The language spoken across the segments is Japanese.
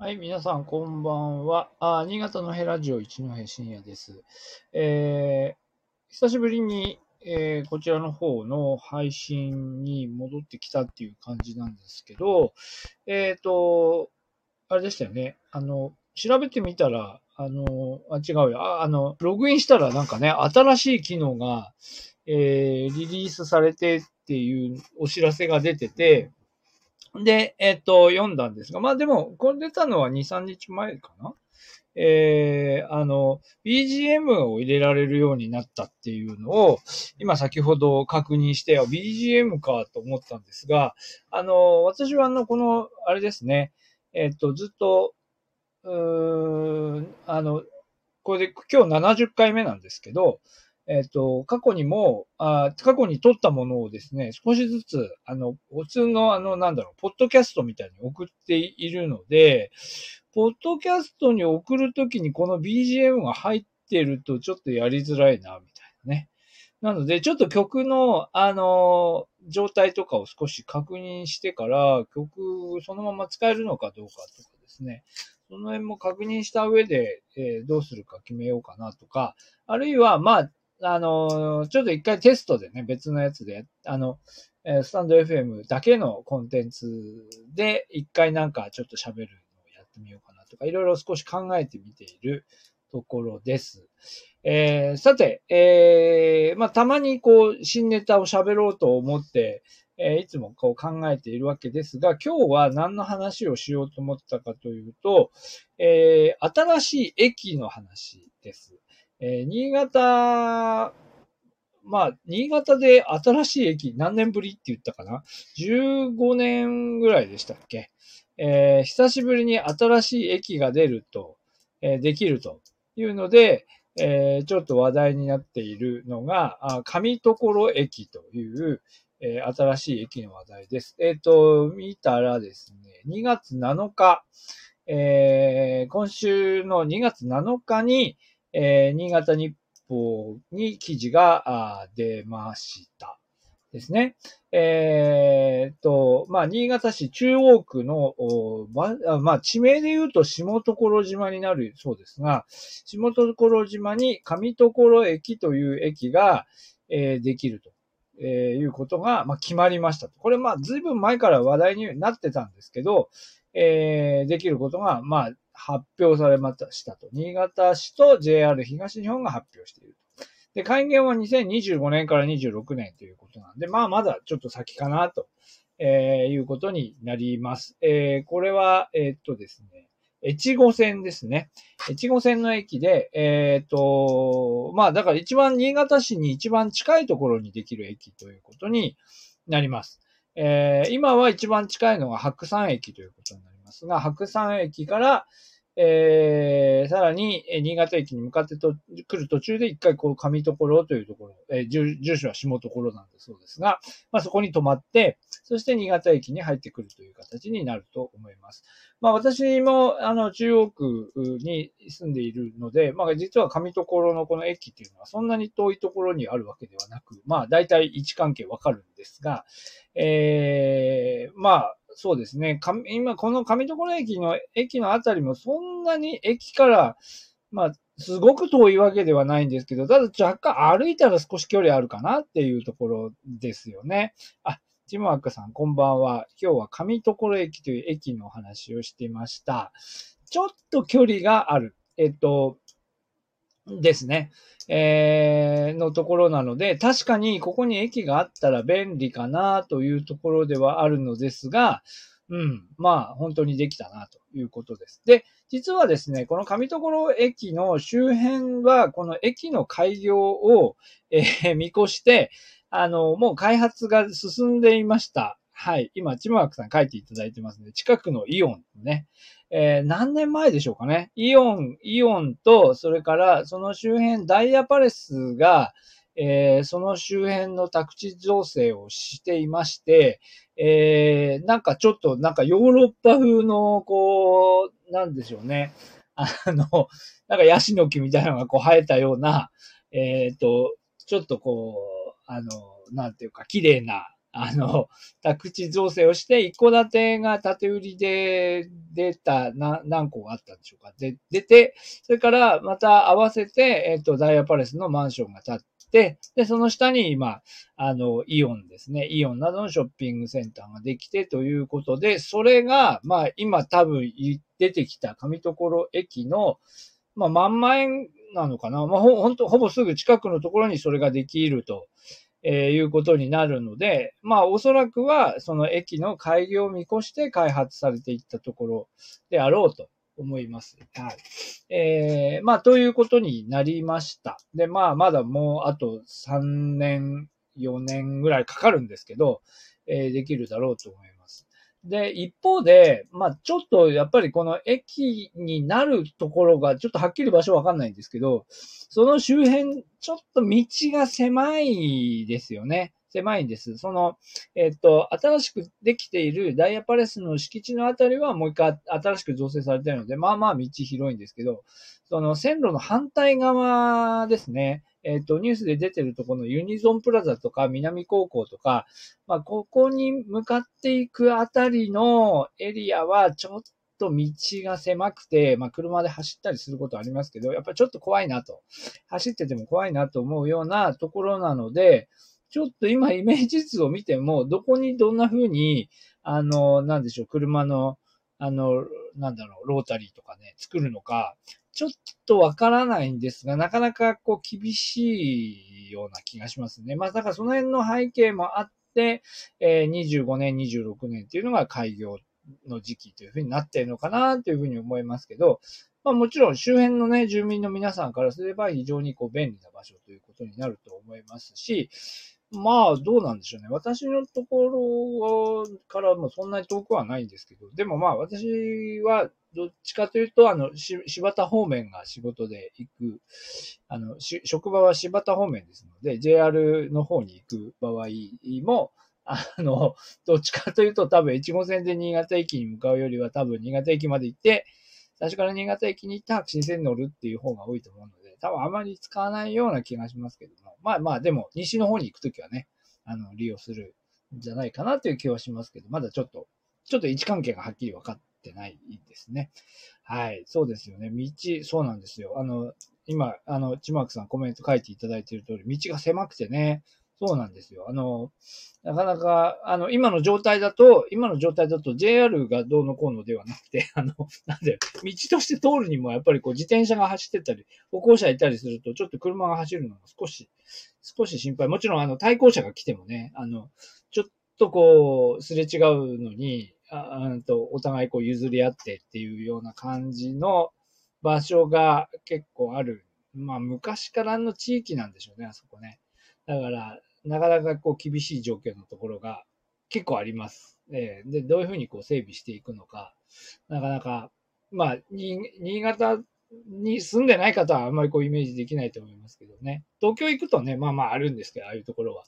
はい、皆さん、こんばんは。あ新潟のヘラジオ一戸深夜です。えー、久しぶりに、えーこちらの方の配信に戻ってきたっていう感じなんですけど、えっ、と、あれでしたよね。あの、調べてみたら、あの、あ、違うよ。ああの、ログインしたらなんかね、新しい機能が、えーリリースされてっていうお知らせが出てて、で、えっ、と、読んだんですが、まあでも、これ出たのは2、3日前かな？えー、あの、BGM を入れられるようになったっていうのを、今先ほど確認して、BGM かと思ったんですが、あの、私はあの、この、あれですね、えっ、と、ずっと、うーん、あの、これで今日70回目なんですけど、えっ、と、過去にもあ、過去に撮ったものをですね、少しずつ、あの、普通の、あの、なんだろう、ポッドキャストみたいに送っているので、ポッドキャストに送るときにこの BGM が入ってるとちょっとやりづらいな、みたいなね。なので、ちょっと曲の、あの、状態とかを少し確認してから、曲そのまま使えるのかどうかとかですね。その辺も確認した上で、えーどうするか決めようかなとか、あるいは、まあ、あの、ちょっと一回テストでね、別のやつで、あの、スタンド FM だけのコンテンツで、一回なんかちょっと喋るのをやってみようかなとか、いろいろ少し考えてみているところです。えーさて、えーまあ、たまにこう、新ネタを喋ろうと思って、えーいつもこう考えているわけですが、今日は何の話をしようと思ったかというと、えー新しい駅の話です。えー新潟、まあ、新潟で新しい駅何年ぶりって言ったかな ?15 年ぐらいでしたっけ？えー久しぶりに新しい駅が出ると、えーできるというので、えーちょっと話題になっているのが、あ上所駅という、え新しい駅の話題です。えっ、と、見たらですね、2月7日、え今週の2月7日に、えー新潟日報に記事が出ました。ですね。えーっと、まあ、新潟市中央区の、まあ、地名で言うと下所島になるそうですが、下所島に上所駅という駅が、えーできると、えーいうことが、まあ、決まりました。これ、まあ、ずいぶん前から話題になってたんですけど、えーできることが、まあ、発表されましたと。新潟市と JR 東日本が発表していると。で、開業は2025年から26年ということなんで、まあ、まだちょっと先かなと、えーいうことになります。えーこれは、えーっとですね、越後線ですね。越後線の駅で、えーっと、まあ、だから一番新潟市に一番近いところにできる駅ということになります。えー今は一番近いのが白山駅ということになりますすが、白山駅から、えーさらに、え新潟駅に向かってと来る途中で一回こう上所というところ、えー住所は下所なんだそうですが、まあそこに止まって、そして新潟駅に入ってくるという形になると思います。まあ私もあの中央区に住んでいるので、まあ実は上所のこの駅っていうのはそんなに遠いところにあるわけではなく、まあ大体位置関係わかるんですが、えー、まあそうですね。今、この上所駅の、駅のあたりもそんなに駅から、まあ、すごく遠いわけではないんですけど、ただ若干歩いたら少し距離あるかなっていうところですよね。あ、ジムワックさん、こんばんは。今日は上所駅という駅のお話をしていました。ちょっと距離がある。えっと、ですね。えーのところなので、確かにここに駅があったら便利かなというところではあるのですが、うん、まあ本当にできたなということです。で、実はですね、この上所駅の周辺は、この駅の開業を、えー見越して、あの、もう開発が進んでいました。はい。今、チムワークさん書いていただいてますね。近くのイオンね。えー何年前でしょうかね。イオン、イオンと、それからその周辺、ダイヤパレスが、えーその周辺の宅地造成をしていまして、えーなんかちょっと、なんかヨーロッパ風の、こう、なんでしょうね。あの、なんかヤシの木みたいなのがこう生えたような、えっ、と、ちょっとこう、あの、なんていうか、綺麗な、あの、宅地造成をして、一戸建てが建て売りで出た、な、何個があったんでしょうか。で、出て、それからまた合わせて、えっ、と、ダイヤパレスのマンションが建って、で、その下に今、あの、イオンですね。イオンなどのショッピングセンターができてということで、それが、まあ、今多分出てきた上所駅の、まあ、万万円なのかな。まあ、ほ、ほんと、ほぼすぐ近くのところにそれができると。えー、いうことになるので、まあおそらくはその駅の開業を見越して開発されていったところであろうと思います。はい。えー、まあということになりました。で、まあまだもうあと3年、4年ぐらいかかるんですけど、えー、できるだろうと思います。で、一方で、まあ、ちょっとやっぱりこの駅になるところが、ちょっとはっきり場所わかんないんですけど、その周辺、ちょっと道が狭いですよね。狭いんです。その、えっ、と、新しくできているダイヤパレスの敷地のあたりはもう一回新しく造成されているので、まあまあ道広いんですけど、その線路の反対側ですね。えっ、ー、と、ニュースで出てるとこのユニゾンプラザとか南高校とか、まあ、ここに向かっていくあたりのエリアはちょっと道が狭くて、まあ、車で走ったりすることありますけど、やっぱちょっと怖いなと。走ってても怖いなと思うようなところなので、ちょっと今イメージ図を見ても、どこにどんな風に、あの、なんでしょう、車の、あの、なんだろう、ロータリーとかね、作るのか、ちょっとわからないんですが、なかなかこう厳しいような気がしますね。まあだからその辺の背景もあって、えー、25年、26年っていうのが開業の時期というふうになっているのかなというふうに思いますけど、まあもちろん周辺のね、住民の皆さんからすれば非常にこう便利な場所ということになると思いますし、まあ、どうなんでしょうね。私のところからもそんなに遠くはないんですけど、でもまあ、私はどっちかというと、あの、し、柴田方面が仕事で行く、あの、し、職場は柴田方面ですので、JR の方に行く場合も、あの、どっちかというと多分、越後線で新潟駅に向かうよりは多分、新潟駅まで行って、最初から新潟駅に行って白新線に乗るっていう方が多いと思うの、多分あまり使わないような気がしますけども。まあまあ、でも、西の方に行くときはね、あの、利用するんじゃないかなという気はしますけど、まだちょっと、ちょっと位置関係がはっきり分かってないですね。はい、そうですよね。道、そうなんですよ。あの、今、あの、ちまくさんコメント書いていただいている通り、道が狭くてね、そうなんですよ。あの、なかなか、あの、今の状態だと、今の状態だと JR がどうのこうのではなくて、あの、なんで、道として通るにもやっぱりこう自転車が走ってたり、歩行者いたりすると、ちょっと車が走るのが少し、少し心配。もちろん、あの、対向車が来てもね、あの、ちょっとこう、すれ違うのに、ああとお互いこう譲り合ってっていうような感じの場所が結構ある。まあ、昔からの地域なんでしょうね、あそこね。だから、なかなかこう厳しい状況のところが結構あります。えー、で、どういうふうにこう整備していくのか、なかなか、まあ、新潟に住んでない方はあんまりこうイメージできないと思いますけどね。東京行くとね、まあまああるんですけど、ああいうところは。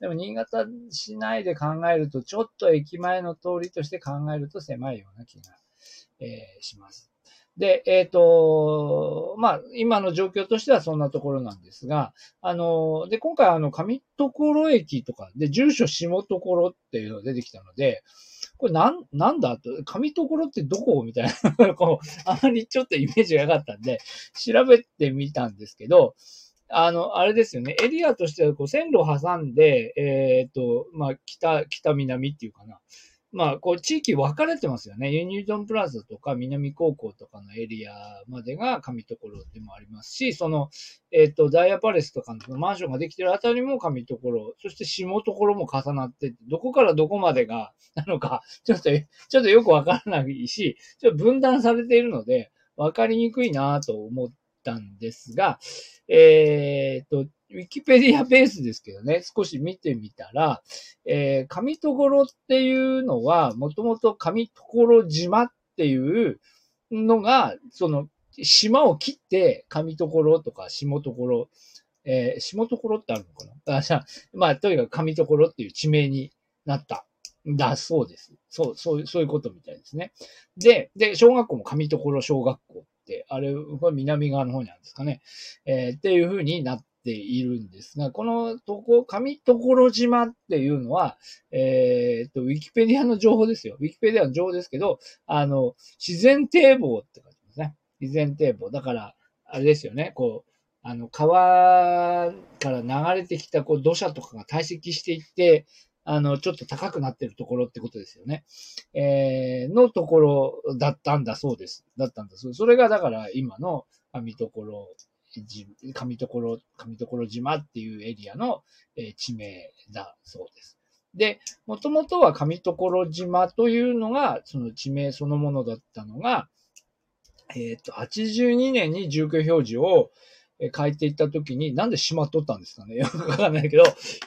でも新潟市内で考えると、ちょっと駅前の通りとして考えると狭いような気が、えー、します。で、えっ、ー、と、まあ、今の状況としてはそんなところなんですが、あの、で、今回あの、上所駅とかで、住所下所っていうのが出てきたので、これなん、なんだと、上所ってどこ？みたいな、こう、あまりちょっとイメージがなかったんで、調べてみたんですけど、あの、あれですよね、エリアとしてはこう線路を挟んで、えっ、ー、と、まあ、北、北南っていうかな、まあ、こう、地域分かれてますよね。ユニゾンプラザとか南高校とかのエリアまでが上所でもありますし、その、えっ、ー、と、ダイヤパレスとかのマンションができてるあたりも上所、そして下所も重なって、どこからどこまでが、なのか、ちょっと、ちょっとよく分からないし、ちょっと分断されているので、分かりにくいなと思ったんですが、えっ、ー、と、ウィキペディアベースですけどね、少し見てみたら、えー、上所っていうのは、もともと上所島っていうのが、その、島を切って、上所とか下所、えー、下所ってあるのかな？あじゃあ、まあ、とにかく上所っていう地名になっただそうです。そう、そう、そういうことみたいですね。で、で、小学校も上所小学校って、あれ、南側の方にあるんですかね。えー、っていう風になっているんですが、このとこ、上所島っていうのは、えー、っと、ウィキペディアの情報ですよ。ウィキペディアの情報ですけど、あの、自然堤防って書いてますね。自然堤防。だから、あれですよね、こう、あの、川から流れてきたこう土砂とかが堆積していって、あの、ちょっと高くなってるところってことですよね。えー、のところだったんだそうです。だったんだそうです。それがだから今の上所、上所、上所島っていうエリアの、地名だそうです。で、もともとは上所島というのが、その地名そのものだったのが、えっ、ー、と、82年に住居表示を、変えていったときに、なんで島取ったんですかね？よくわかんないけど、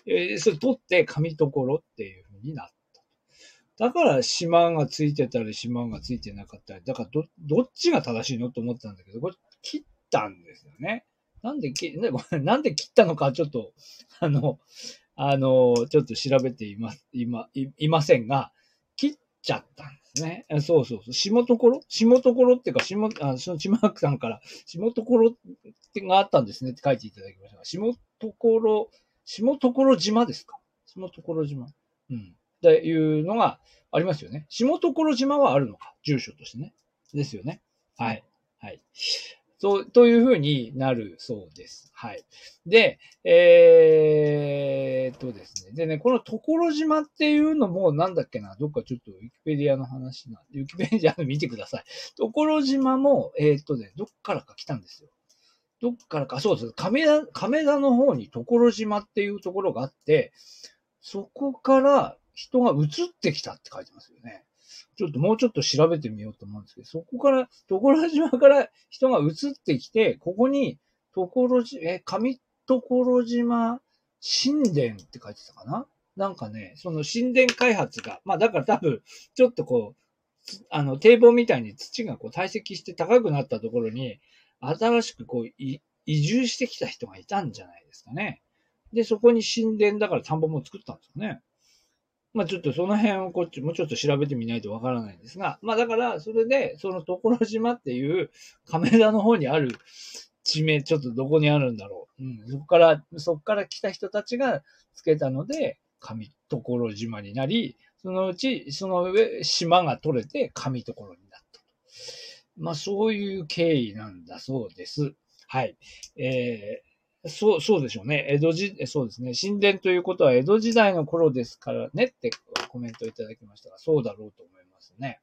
えー、それ取って紙所っていう風になった。だから島がついてたり島がついてなかったり、だからど、どっちが正しいの？と思ったんだけど、これ切ったんですよね。なんで切、なんで切ったのかちょっと、あの、あの、ちょっと調べていま、いま、いいませんが、切っちゃったんですね。そうそうそう。下所下所っていうか、下、あそのちまくさんから、下所ってがあったんですねって書いていただきましたが、下所、下所島ですか？下所島。うん。っていうのがありますよね。下所島はあるのか？住所としてね。ですよね。はい。はい。そう、というふうになるそうです。はい。で、えー、とですね。でね、この所島っていうのもなんだっけな、どっかちょっとウィキペディアの話なんで、ウィキペディアの見てください。所島も、えー、っとね、どっからか来たんですよ。どっからか、そうです。亀田、亀田の方に所島っていうところがあって、そこから人が移ってきたって書いてますよね。ちょっともうちょっと調べてみようと思うんですけど、そこから、所島から人が移ってきて、ここに、所島、え、上所島神殿って書いてたかな？なんかね、その神殿開発が、まあだから多分、ちょっとこう、あの、堤防みたいに土がこう堆積して高くなったところに、新しくこう、移住してきた人がいたんじゃないですかね。で、そこに神殿だから田んぼも作ったんですよね。まあちょっとその辺をこっちもうちょっと調べてみないとわからないんですが、まあだからそれで、その所島っていう亀田の方にある地名、ちょっとどこにあるんだろう。うん、そこから、そこから来た人たちがつけたので、上所島になり、そのうち、その上、島が取れて上所になったと。まあそういう経緯なんだそうです。はい。えーそう、そうでしょうね。江戸時、そうですね。神殿ということは江戸時代の頃ですからねってコメントいただきましたが、そうだろうと思いますね。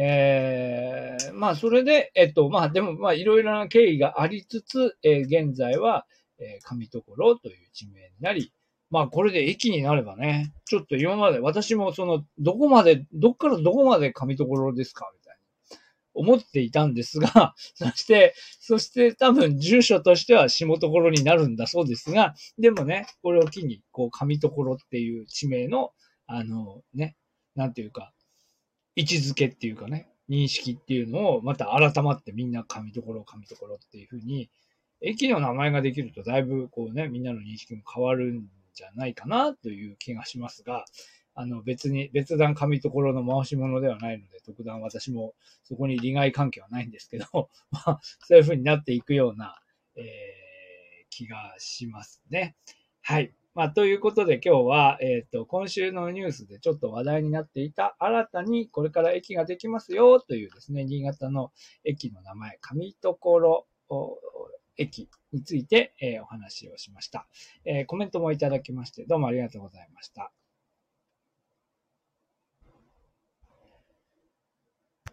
えー、まあ、それで、えっと、まあ、でも、まあ、いろいろな経緯がありつつ、えー、現在は、えー、上所という地名になり、まあ、これで駅になればね、ちょっと今まで、私もその、どこまで、どっからどこまで上所ですか思っていたんですが、そして、そして多分住所としては下所になるんだそうですが、でもね、これを機に、こう、上所っていう地名の、あの、ね、なんていうか、位置づけっていうかね、認識っていうのをまた改まってみんな上所、上所っていうふうに、駅の名前ができるとだいぶこうね、みんなの認識も変わるんじゃないかなという気がしますが、あの別に、別段紙ところの回し物ではないので、特段私もそこに利害関係はないんですけど、まあ、そういう風になっていくような、えー、気がしますね。はい。まあ、ということで今日は、えっ、ー、と、今週のニュースでちょっと話題になっていた新たにこれから駅ができますよというですね、新潟の駅の名前、上所駅について、えー、お話をしました、えー、コメントもいただきまして、どうもありがとうございました。